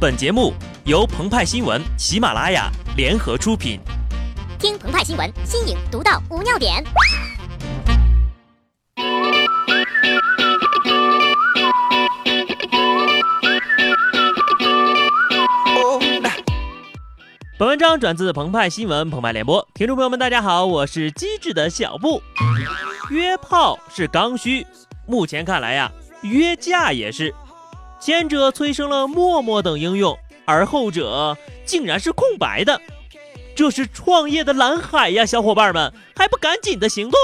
本节目由澎湃新闻、喜马拉雅联合出品。听澎湃新闻，新颖独到，无尿点。本文章转自澎湃新闻澎湃联播，听众朋友们，大家好，我是机智的小布。约炮是刚需，目前看来呀，约架也是。前者催生了陌陌等应用，而后者竟然是空白的，这是创业的蓝海呀！小伙伴们还不赶紧的行动？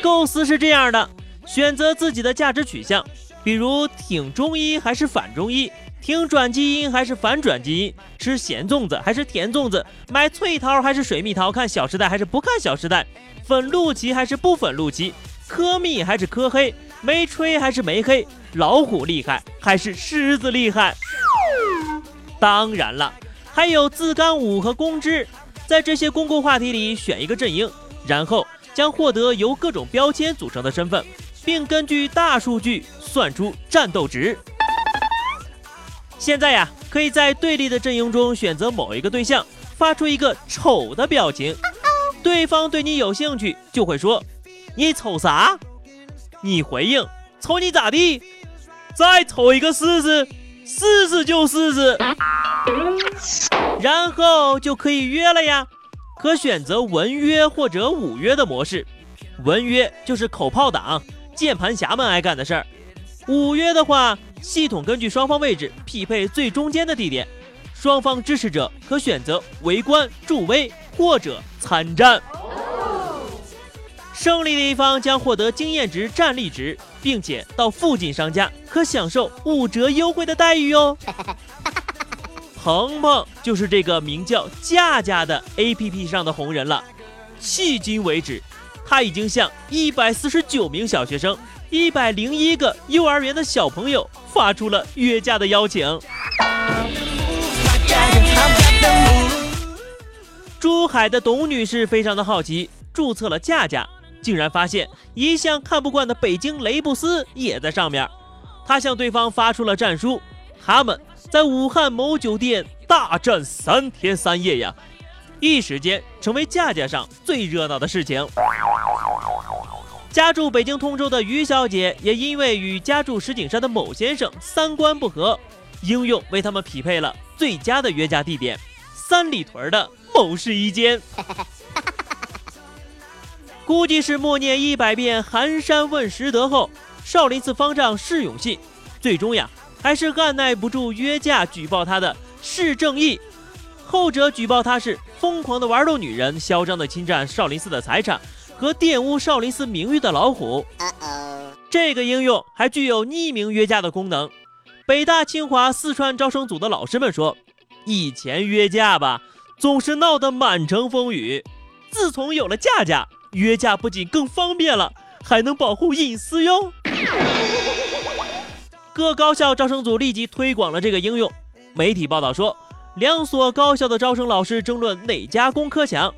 构思是这样的：选择自己的价值取向，比如挺中医还是反中医，挺转基因还是反转基因，吃咸粽子还是甜粽子，买脆桃还是水蜜桃，看《小时代》还是不看《小时代》，粉陆奇还是不粉陆奇，科蜜还是科黑，没吹还是没黑。老虎厉害还是狮子厉害？当然了，还有自干五和公知，在这些公共话题里选一个阵营，然后将获得由各种标签组成的身份，并根据大数据算出战斗值。现在呀，可以在对立的阵营中选择某一个对象，发出一个丑的表情，对方对你有兴趣，就会说：“你瞅啥？”你回应：“瞅你咋地？”再瞅一个试试，试试就试试，然后就可以约了呀。可选择文约或者武约的模式。文约就是口炮党、键盘侠们爱干的事儿。武约的话，系统根据双方位置匹配最中间的地点，双方支持者可选择围观、助威或者参战。胜利的一方将获得经验值、战力值，并且到附近商家可享受五折优惠的待遇哦。鹏鹏就是这个名叫架架的 APP 上的红人了。迄今为止，他已经向一百四十九名小学生、一百零一个幼儿园的小朋友发出了约架的邀请。珠海的董女士非常的好奇，注册了架架。竟然发现一向看不惯的北京雷布斯也在上面，他向对方发出了战书，他们在武汉某酒店大战三天三夜呀，一时间成为架架上最热闹的事情。家住北京通州的于小姐也因为与家住石景山的某先生三观不合，应用为他们匹配了最佳的约架地点——三里屯的某试衣间。估计是默念一百遍寒山问拾得后，少林寺方丈释永信，最终呀还是按耐不住约架举报他的释正义，后者举报他是疯狂的玩弄女人、嚣张的侵占少林寺的财产和玷污少林寺名誉的老虎。这个应用还具有匿名约架的功能。北大、清华、四川招生组的老师们说，以前约架吧总是闹得满城风雨，自从有了架架。约架不仅更方便了，还能保护隐私哟。各高校招生组立即推广了这个应用。媒体报道说，两所高校的招生老师争论哪家工科强，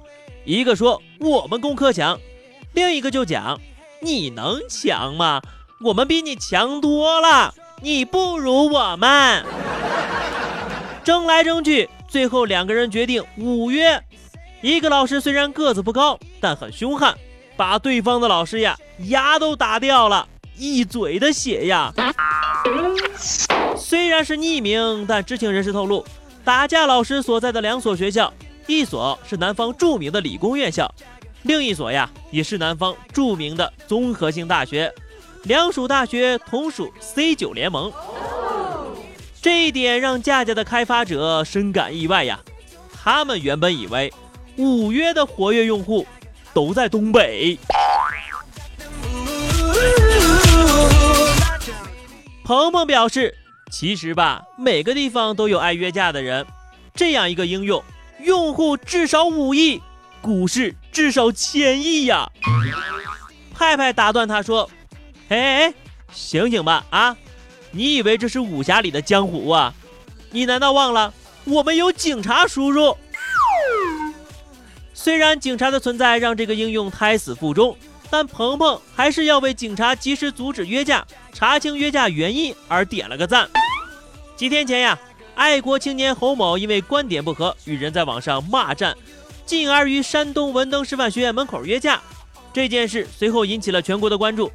一个说我们工科强，另一个就讲你能强吗？我们比你强多了，你不如我们。争来争去，最后两个人决定五约。一个老师虽然个子不高，但很凶悍，把对方的老师呀牙都打掉了，一嘴的血呀。虽然是匿名，但知情人士透露，打架老师所在的两所学校，一所是南方著名的理工院校，另一所呀也是南方著名的综合性大学，两所大学同属 C 九联盟。这一点让架架的开发者深感意外呀，他们原本以为。五约的活跃用户都在东北。鹏鹏表示，其实吧，每个地方都有爱约架的人。这样一个应用，用户至少五亿，股市至少千亿呀！派派打断他说：“哎哎，醒醒吧啊！你以为这是武侠里的江湖啊？你难道忘了我们有警察叔叔？”虽然警察的存在让这个应用胎死腹中，但鹏鹏还是要为警察及时阻止约架、查清约架原因而点了个赞。几天前呀，爱国青年侯某因为观点不合，与人在网上骂战，进而与山东文登师范学院门口约架。这件事随后引起了全国的关注，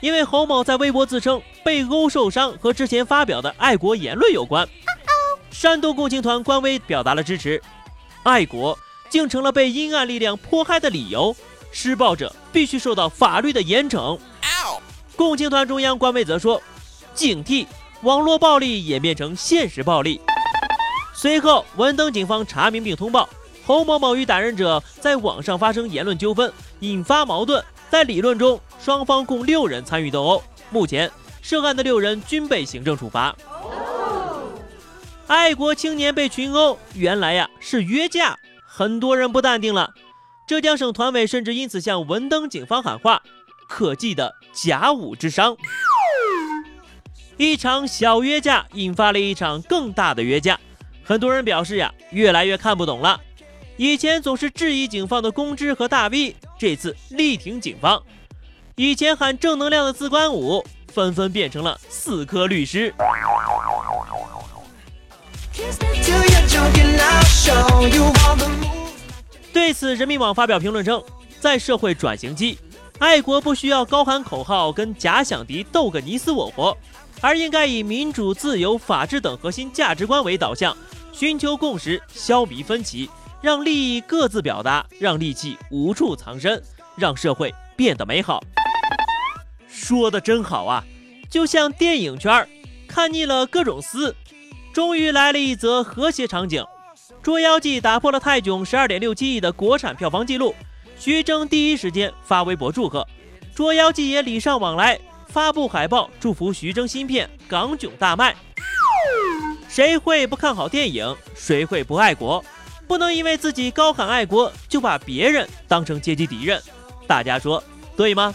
因为侯某在微博自称被殴受伤和之前发表的爱国言论有关。山东共青团官微表达了支持，爱国竟成了被阴暗力量迫害的理由，施暴者必须受到法律的严惩。共青团中央官微则说，警惕网络暴力演变成现实暴力。随后，文登警方查明并通报。侯某某与打人者在网上发生言论纠纷，引发矛盾。在理论中，双方共六人参与斗殴。目前，涉案的六人均被行政处罚。爱国青年被群殴，原来呀是约架，很多人不淡定了。浙江省团委甚至因此向文登警方喊话：可记的甲午之殇。一场小约架引发了一场更大的约架，很多人表示呀，越来越看不懂了。以前总是质疑警方的公知和大 V，这次力挺警方。以前喊正能量的自关五，纷纷变成了四科律师。对此，人民网发表评论称，在社会转型期，爱国不需要高喊口号跟假想敌斗个你死我活，而应该以民主、自由、法治等核心价值观为导向，寻求共识，消弭分歧。让利益各自表达，让戾气无处藏身，让社会变得美好。说的真好啊！就像电影圈看腻了各种撕，终于来了一则和谐场景。《捉妖记》打破了泰囧十二点六七亿的国产票房纪录，徐峥第一时间发微博祝贺，《捉妖记》也礼尚往来，发布海报祝福徐峥新片《港囧》大卖。谁会不看好电影？谁会不爱国？不能因为自己高喊爱国，就把别人当成阶级敌人，大家说对吗？